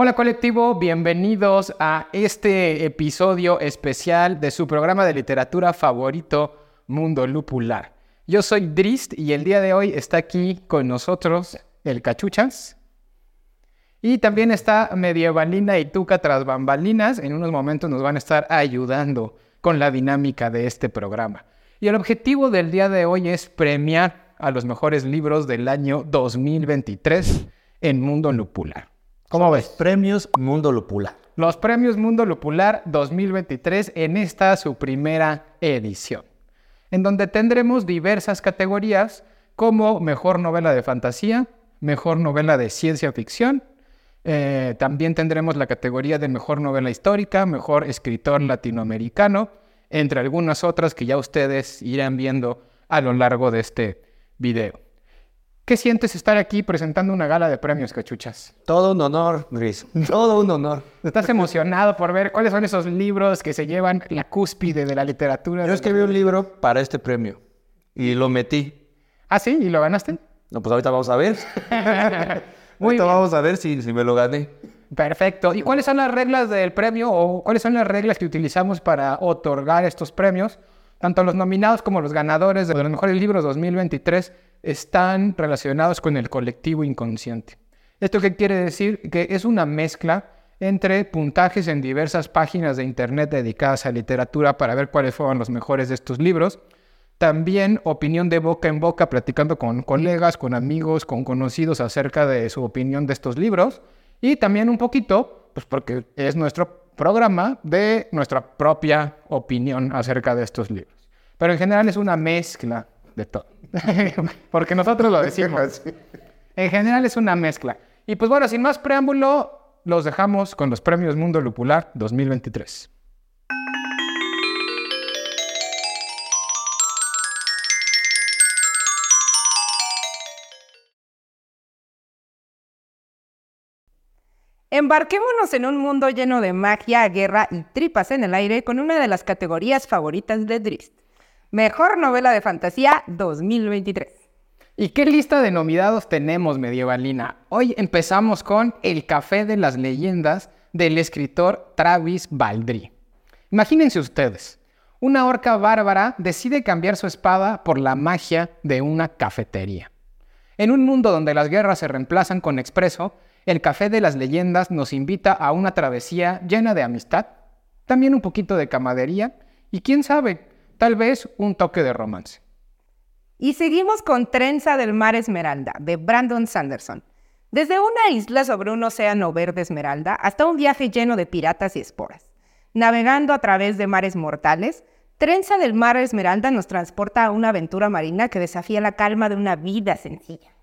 Hola colectivo, bienvenidos a este episodio especial de su programa de literatura favorito, Mundo Lupular. Yo soy Drist y el día de hoy está aquí con nosotros el Cachuchas. Y también está Medievalina y Tuca tras bambalinas. En unos momentos nos van a estar ayudando con la dinámica de este programa. Y el objetivo del día de hoy es premiar a los mejores libros del año 2023 en Mundo Lupular. ¿Cómo ves? Premios Mundo Lupular. Los premios Mundo Lupular 2023 en esta su primera edición, en donde tendremos diversas categorías como mejor novela de fantasía, mejor novela de ciencia ficción, eh, también tendremos la categoría de mejor novela histórica, mejor escritor latinoamericano, entre algunas otras que ya ustedes irán viendo a lo largo de este video. ¿Qué sientes estar aquí presentando una gala de premios, cachuchas? Todo un honor, Gris. Todo un honor. ¿Estás emocionado por ver cuáles son esos libros que se llevan la cúspide de la literatura? Yo escribí un libro para este premio y lo metí. ¿Ah, sí? ¿Y lo ganaste? No, pues ahorita vamos a ver. Muy ahorita vamos a ver si, si me lo gané. Perfecto. ¿Y cuáles son las reglas del premio o cuáles son las reglas que utilizamos para otorgar estos premios? Tanto los nominados como los ganadores de los mejores libros 2023 están relacionados con el colectivo inconsciente. ¿Esto qué quiere decir? Que es una mezcla entre puntajes en diversas páginas de internet dedicadas a literatura para ver cuáles fueron los mejores de estos libros. También opinión de boca en boca, platicando con colegas, con amigos, con conocidos acerca de su opinión de estos libros. Y también un poquito, pues porque es nuestro programa, de nuestra propia opinión acerca de estos libros. Pero en general es una mezcla de todo. Porque nosotros lo decimos. En general es una mezcla. Y pues bueno, sin más preámbulo, los dejamos con los premios Mundo Lupular 2023. Embarquémonos en un mundo lleno de magia, guerra y tripas en el aire con una de las categorías favoritas de Drist. Mejor novela de fantasía 2023. ¿Y qué lista de nominados tenemos, Medievalina? Hoy empezamos con El Café de las Leyendas del escritor Travis Baldry. Imagínense ustedes, una orca bárbara decide cambiar su espada por la magia de una cafetería. En un mundo donde las guerras se reemplazan con expreso, el Café de las Leyendas nos invita a una travesía llena de amistad, también un poquito de camadería y quién sabe, tal vez un toque de romance. Y seguimos con Trenza del Mar Esmeralda, de Brandon Sanderson. Desde una isla sobre un océano verde esmeralda hasta un viaje lleno de piratas y esporas. Navegando a través de mares mortales, Trenza del Mar Esmeralda nos transporta a una aventura marina que desafía la calma de una vida sencilla.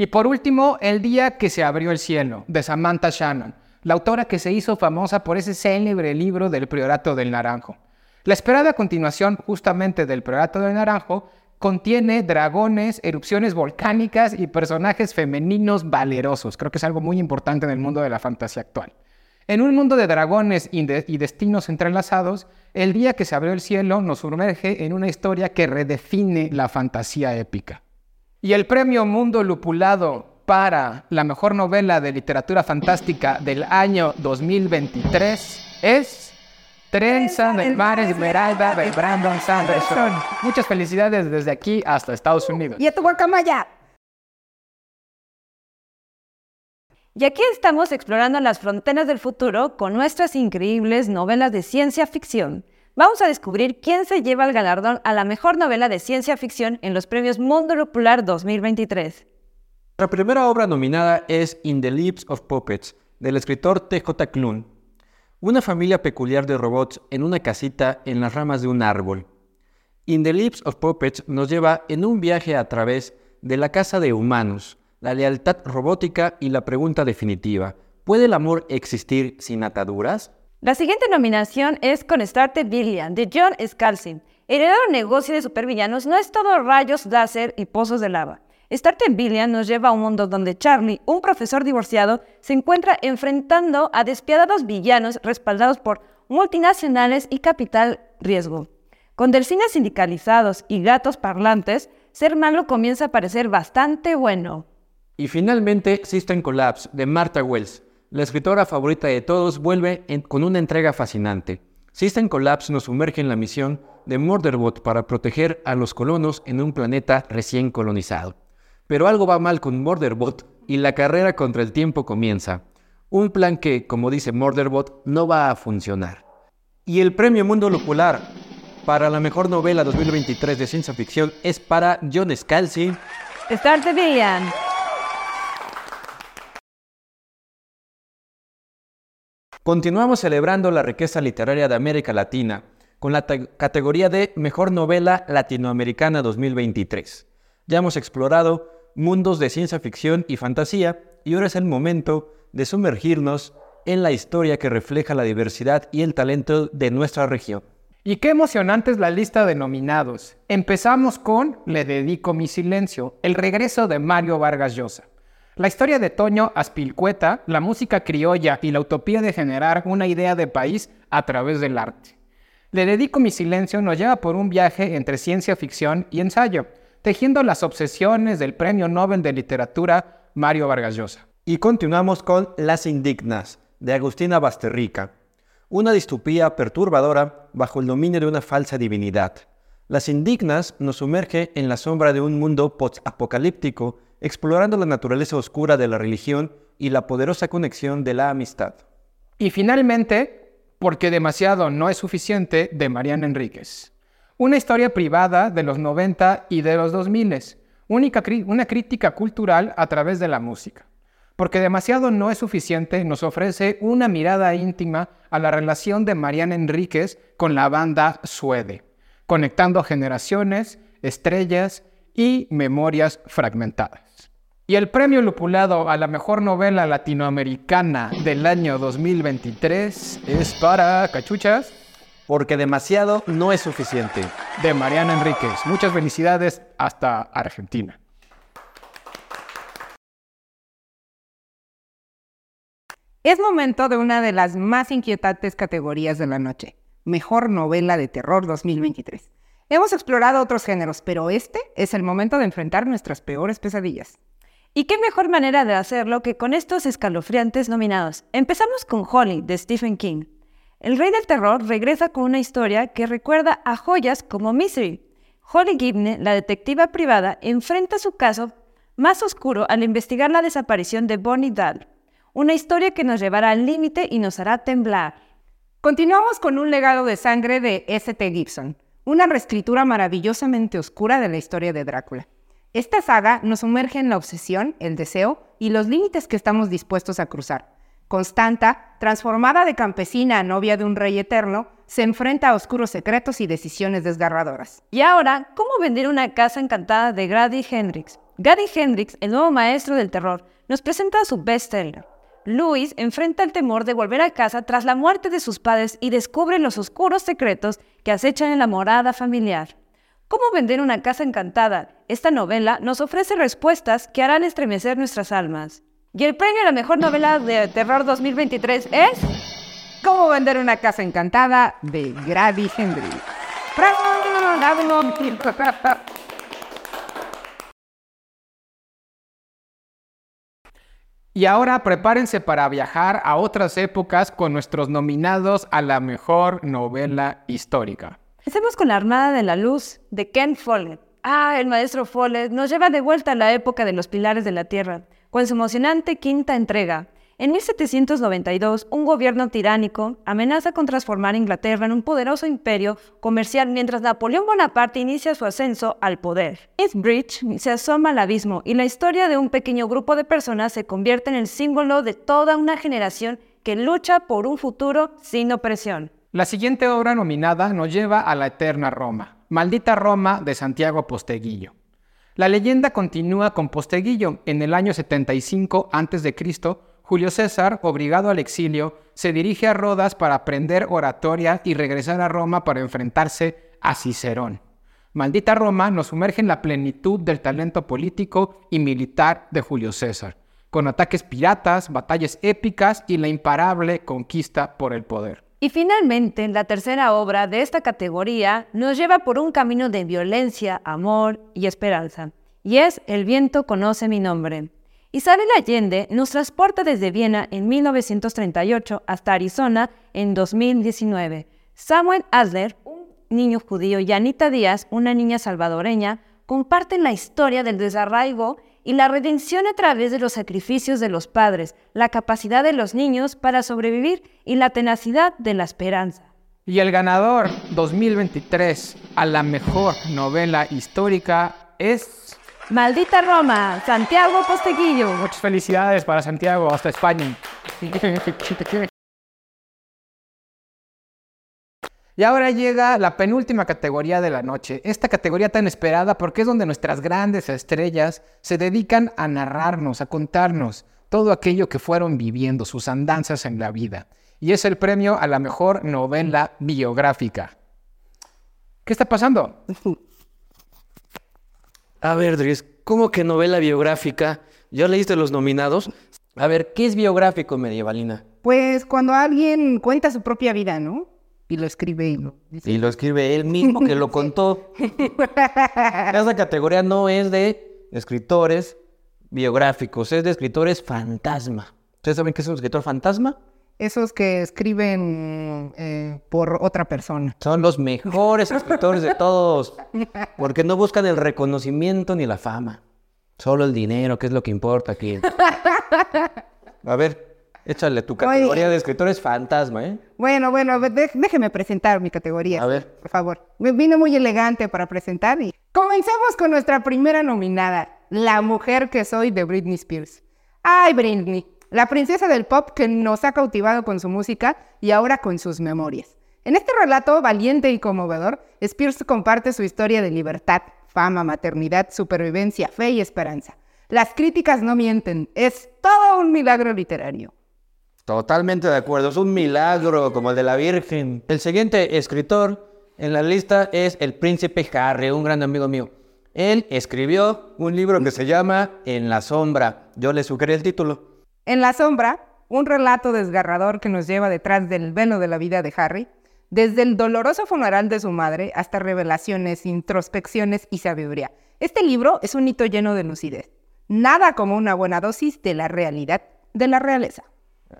Y por último, El día que se abrió el cielo, de Samantha Shannon, la autora que se hizo famosa por ese célebre libro del Priorato del Naranjo. La esperada continuación justamente del Priorato del Naranjo contiene dragones, erupciones volcánicas y personajes femeninos valerosos. Creo que es algo muy importante en el mundo de la fantasía actual. En un mundo de dragones y, y, destinos entrelazados, el día que se abrió el cielo nos sumerge en una historia que redefine la fantasía épica. Y el premio Mundo Lupulado para la mejor novela de literatura fantástica del año 2023 es Trenza del Mar Esmeralda de Brandon Sanderson. Muchas felicidades desde aquí hasta Estados Unidos. ¡Y a tu guacamaya! Y aquí estamos explorando las fronteras del futuro con nuestras increíbles novelas de ciencia ficción. Vamos a descubrir quién se lleva el galardón a la mejor novela de ciencia ficción en los premios Mundo Popular 2023. La primera obra nominada es In the Lips of Puppets, del escritor T.J. Klun. Una familia peculiar de robots en una casita en las ramas de un árbol. In the Lips of Puppets nos lleva en un viaje a través de la casa de humanos, la lealtad robótica y la pregunta definitiva. ¿Puede el amor existir sin ataduras? La siguiente nominación es con Started Billion, de John Scalzi. Heredar un negocio de supervillanos no es todo rayos láser y pozos de lava. Started Billion nos lleva a un mundo donde Charlie, un profesor divorciado, se encuentra enfrentando a despiadados villanos respaldados por multinacionales y capital riesgo. Con delfines sindicalizados y gatos parlantes, ser malo comienza a parecer bastante bueno. Y finalmente System Collapse, de Martha Wells, la escritora favorita de todos vuelve con una entrega fascinante. System Collapse nos sumerge en la misión de Murderbot para proteger a los colonos en un planeta recién colonizado. Pero algo va mal con Murderbot y la carrera contra el tiempo comienza. Un plan que, como dice Murderbot, no va a funcionar. Y el premio Mundo Lupular para la mejor novela 2023 de ciencia ficción es para John Scalzi. Starte Billion. Continuamos celebrando la riqueza literaria de América Latina con la categoría de Mejor Novela Latinoamericana 2023. Ya hemos explorado mundos de ciencia ficción y fantasía y ahora es el momento de sumergirnos en la historia que refleja la diversidad y el talento de nuestra región. Y qué emocionante es la lista de nominados. Empezamos con Le dedico mi silencio, el regreso de Mario Vargas Llosa. La historia de Toño Aspilcueta, la música criolla y la utopía de generar una idea de país a través del arte. Le dedico mi silencio nos lleva por un viaje entre ciencia ficción y ensayo, tejiendo las obsesiones del Premio Nobel de Literatura Mario Vargas Llosa. Y continuamos con Las Indignas, de Agustina Basterrica. Una distopía perturbadora bajo el dominio de una falsa divinidad. Las Indignas nos sumerge en la sombra de un mundo post-apocalíptico, explorando la naturaleza oscura de la religión y la poderosa conexión de la amistad. Y finalmente, Porque demasiado no es suficiente, de Mariana Enríquez. Una historia privada de los 90 y de los 2000, única una crítica cultural a través de la música. Porque demasiado no es suficiente nos ofrece una mirada íntima a la relación de Mariana Enríquez con la banda Suede, conectando generaciones, estrellas y memorias fragmentadas. Y el premio lupulado a la mejor novela latinoamericana del año 2023 es para Cachuchas Porque demasiado no es suficiente. de Mariana Enríquez. Muchas felicidades hasta Argentina. Es momento de una de las más inquietantes categorías de la noche, Mejor Novela de Terror 2023. Hemos explorado otros géneros, pero este es el momento de enfrentar nuestras peores pesadillas. ¿Y qué mejor manera de hacerlo que con estos escalofriantes nominados? Empezamos con Holly, de Stephen King. El rey del terror regresa con una historia que recuerda a joyas como Misery. Holly Gibney, la detectiva privada, enfrenta su caso más oscuro al investigar la desaparición de Bonnie Dahl. Una historia que nos llevará al límite y nos hará temblar. Continuamos con un legado de sangre de S.T. Gibson, una reescritura maravillosamente oscura de la historia de Drácula. Esta saga nos sumerge en la obsesión, el deseo y los límites que estamos dispuestos a cruzar. Constanta, transformada de campesina a novia de un rey eterno, se enfrenta a oscuros secretos y decisiones desgarradoras. Y ahora, ¿cómo vender una casa encantada de Grady Hendrix? Grady Hendrix, el nuevo maestro del terror, nos presenta su bestseller. Louis enfrenta el temor de volver a casa tras la muerte de sus padres y descubre los oscuros secretos que acechan en la morada familiar. ¿Cómo vender una casa encantada? Esta novela nos ofrece respuestas que harán estremecer nuestras almas. Y el premio a la mejor novela de terror 2023 es... ¿Cómo vender una casa encantada? de Grady Hendrix. ¡Bravo! Y ahora prepárense para viajar a otras épocas con nuestros nominados a la mejor novela histórica. Empecemos con La Armada de la Luz, de Ken Follett. Ah, el maestro Follett nos lleva de vuelta a la época de los pilares de la Tierra, con su emocionante quinta entrega. En 1792, un gobierno tiránico amenaza con transformar Inglaterra en un poderoso imperio comercial mientras Napoleón Bonaparte inicia su ascenso al poder. Bridge se asoma al abismo y la historia de un pequeño grupo de personas se convierte en el símbolo de toda una generación que lucha por un futuro sin opresión. La siguiente obra nominada nos lleva a la eterna Roma, Maldita Roma de Santiago Posteguillo. La leyenda continúa con Posteguillo. En el año 75 a.C., Julio César, obligado al exilio, se dirige a Rodas para aprender oratoria y regresar a Roma para enfrentarse a Cicerón. Maldita Roma nos sumerge en la plenitud del talento político y militar de Julio César, con ataques piratas, batallas épicas y la imparable conquista por el poder. Y finalmente, la tercera obra de esta categoría nos lleva por un camino de violencia, amor y esperanza. Y es El viento conoce mi nombre. Isabel Allende nos transporta desde Viena en 1938 hasta Arizona en 2019. Samuel Adler, un niño judío, y Anita Díaz, una niña salvadoreña, comparten la historia del desarraigo y la redención a través de los sacrificios de los padres, la capacidad de los niños para sobrevivir y la tenacidad de la esperanza. Y el ganador 2023 a la mejor novela histórica es... Maldita Roma, Santiago Posteguillo. Muchas felicidades para Santiago, hasta España. Y ahora llega la penúltima categoría de la noche. Esta categoría tan esperada porque es donde nuestras grandes estrellas se dedican a narrarnos, a contarnos todo aquello que fueron viviendo, sus andanzas en la vida. Y es el premio a la mejor novela biográfica. ¿Qué está pasando? A ver, Dries, ¿cómo que novela biográfica? ¿Ya leíste los nominados? A ver, ¿qué es biográfico, medievalina? Pues cuando alguien cuenta su propia vida, ¿no? Y lo escribe y lo dice. Y lo escribe él mismo que lo contó. Esa categoría no es de escritores biográficos, es de escritores fantasma. ¿Ustedes saben qué es un escritor fantasma? Esos que escriben eh, por otra persona. Son los mejores escritores de todos, porque no buscan el reconocimiento ni la fama, solo el dinero, que es lo que importa aquí. A ver, échale tu categoría de escritores fantasma, ¿eh? Bueno, bueno, déjeme presentar mi categoría. A ver. Por favor. Me vino muy elegante para presentar y comencemos con nuestra primera nominada, La mujer que soy de Britney Spears. Ay, Britney, la princesa del pop que nos ha cautivado con su música y ahora con sus memorias. En este relato valiente y conmovedor, Spears comparte su historia de libertad, fama, maternidad, supervivencia, fe y esperanza. Las críticas no mienten, es todo un milagro literario. Totalmente de acuerdo, es un milagro como el de la Virgen. El siguiente escritor en la lista es el príncipe Harry, un gran amigo mío. Él escribió un libro que se llama En la sombra. Yo le sugerí el título. En la sombra, un relato desgarrador que nos lleva detrás del velo de la vida de Harry, desde el doloroso funeral de su madre hasta revelaciones, introspecciones y sabiduría. Este libro es un hito lleno de lucidez. Nada como una buena dosis de la realidad de la realeza.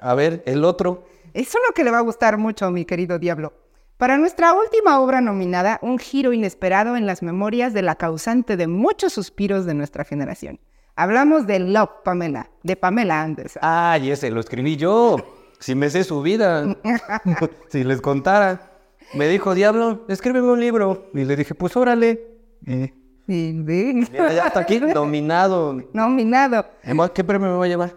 A ver, el otro. Es uno que le va a gustar mucho, mi querido Diablo. Para nuestra última obra nominada, un giro inesperado en las memorias de la causante de muchos suspiros de nuestra generación. Hablamos de Love, Pamela, de Pamela Anderson. Ay, ese lo escribí yo. Si me sé su vida. si les contara. Me dijo, Diablo, escríbeme un libro. Y le dije, pues órale. Eh, Sí, sí. mira, ya está aquí, nominado. Nominado. ¿Qué premio me voy a llevar?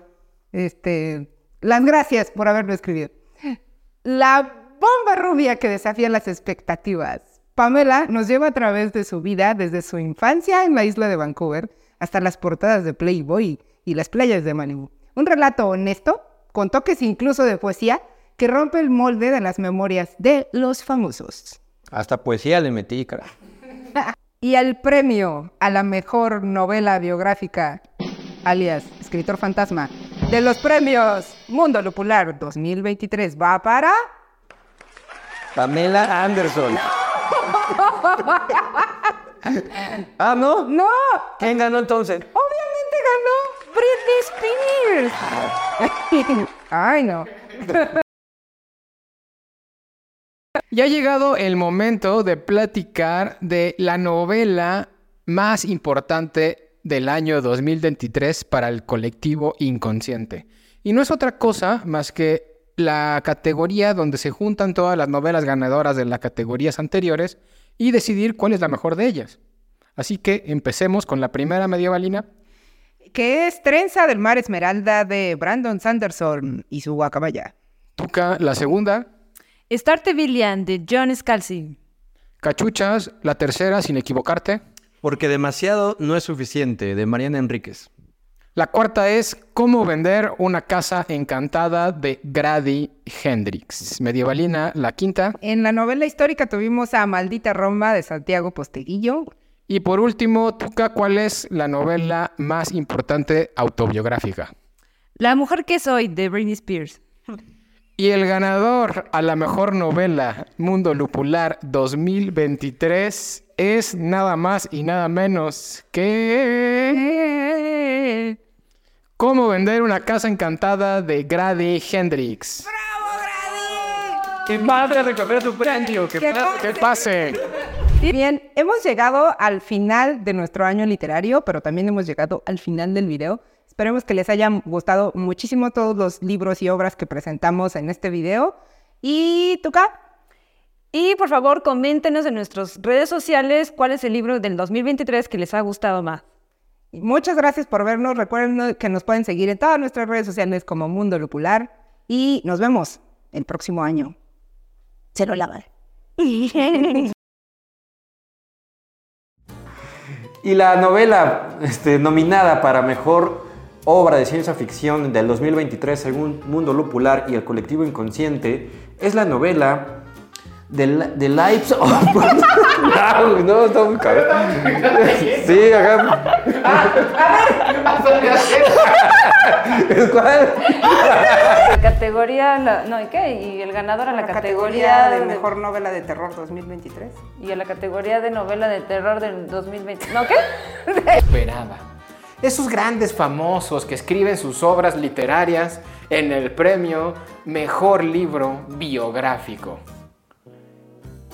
Este, las gracias por haberlo escrito. La bomba rubia que desafía las expectativas. Pamela nos lleva a través de su vida desde su infancia en la isla de Vancouver hasta las portadas de Playboy y las playas de Malibu. Un relato honesto, con toques incluso de poesía, que rompe el molde de las memorias de los famosos. Hasta poesía le metí, cara. Y el premio a la mejor novela biográfica, alias escritor fantasma, de los premios Mundo Lupular 2023 va para... Pamela Anderson. ah, ¿no? ¡No! ¿Quién ganó entonces? Obviamente ganó Britney Spears. Ay, no. Ya ha llegado el momento de platicar de la novela más importante del año 2023 para el colectivo inconsciente. Y no es otra cosa más que la categoría donde se juntan todas las novelas ganadoras de las categorías anteriores y decidir cuál es la mejor de ellas. Así que empecemos con la primera medievalina. Que es Trenza del Mar Esmeralda de Brandon Sanderson y su guacamaya. Tuca, la segunda. Starte Billian de John Scalzi. Cachuchas, la tercera, sin equivocarte. Porque demasiado no es suficiente, de Mariana Enríquez. La cuarta es Cómo vender una casa encantada de Grady Hendrix. Medievalina, la quinta. En la novela histórica tuvimos a Maldita Roma de Santiago Posteguillo. Y por último, Tuca, ¿cuál es la novela más importante autobiográfica? La mujer que soy de Britney Spears. Y el ganador a la mejor novela Mundo Lupular 2023 es nada más y nada menos que... Cómo vender una casa encantada de Grady Hendrix. ¡Qué padre recupera tu premio! ¡Qué ¡Qué padre! ¡Que pase! Bien, hemos llegado al final de nuestro año literario, pero también hemos llegado al final del video. Esperemos que les hayan gustado muchísimo todos los libros y obras que presentamos en este video. ¿Y Tuca? Y por favor, coméntenos en nuestras redes sociales cuál es el libro del 2023 que les ha gustado más. Muchas gracias por vernos. Recuerden que nos pueden seguir en todas nuestras redes sociales como Mundo Lupular. Y nos vemos el próximo año. Se lo lavan. Y la novela este, nominada para mejor obra de ciencia ficción del 2023 según Mundo Lupular y el colectivo inconsciente es la novela The, The Lives of... no, no, está muy cabrón. Sí, acá. ¿Es cuál? La categoría, la- no, ¿y qué? Y el ganador a la, categoría, de Mejor Novela de Terror 2023. y a la categoría de novela de terror del 2020. ¿No qué? esperaba. Esos grandes famosos que escriben sus obras literarias en el premio Mejor Libro Biográfico.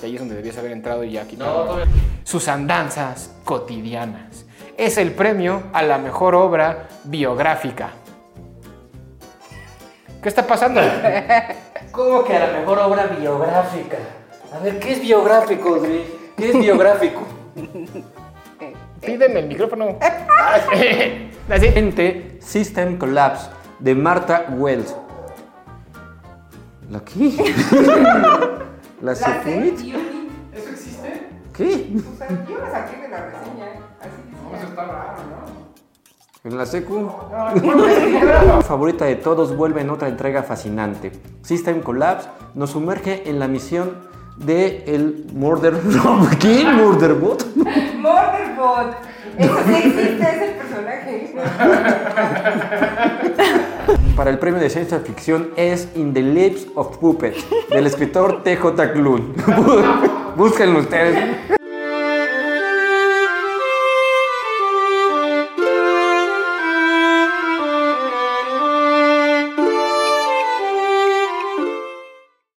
Ahí es donde debías haber entrado y ya quitado. Sus andanzas cotidianas. Es el premio a la mejor obra biográfica. ¿Qué está pasando? ¿Cómo que a la mejor obra biográfica? A ver, ¿qué es biográfico, güey? ¿Qué es biográfico? Pídeme el micrófono. La siguiente, System Collapse, de Martha Wells. ¿La qué? ¿La Secunit? ¿Eso existe? ¿Qué? Yo la saqué de la reseña. Así Eso está raro, ¿no? ¿En la secu? favorita de todos vuelve en otra entrega fascinante. System Collapse nos sumerge en la misión de el Murder... ¿Qué? ¿Murderbot? Murderbot. Eso sí existe, es el personaje. Para el premio de ciencia ficción es In the Lips of Puppets, del escritor T.J. Klune. Búsquenlo ustedes.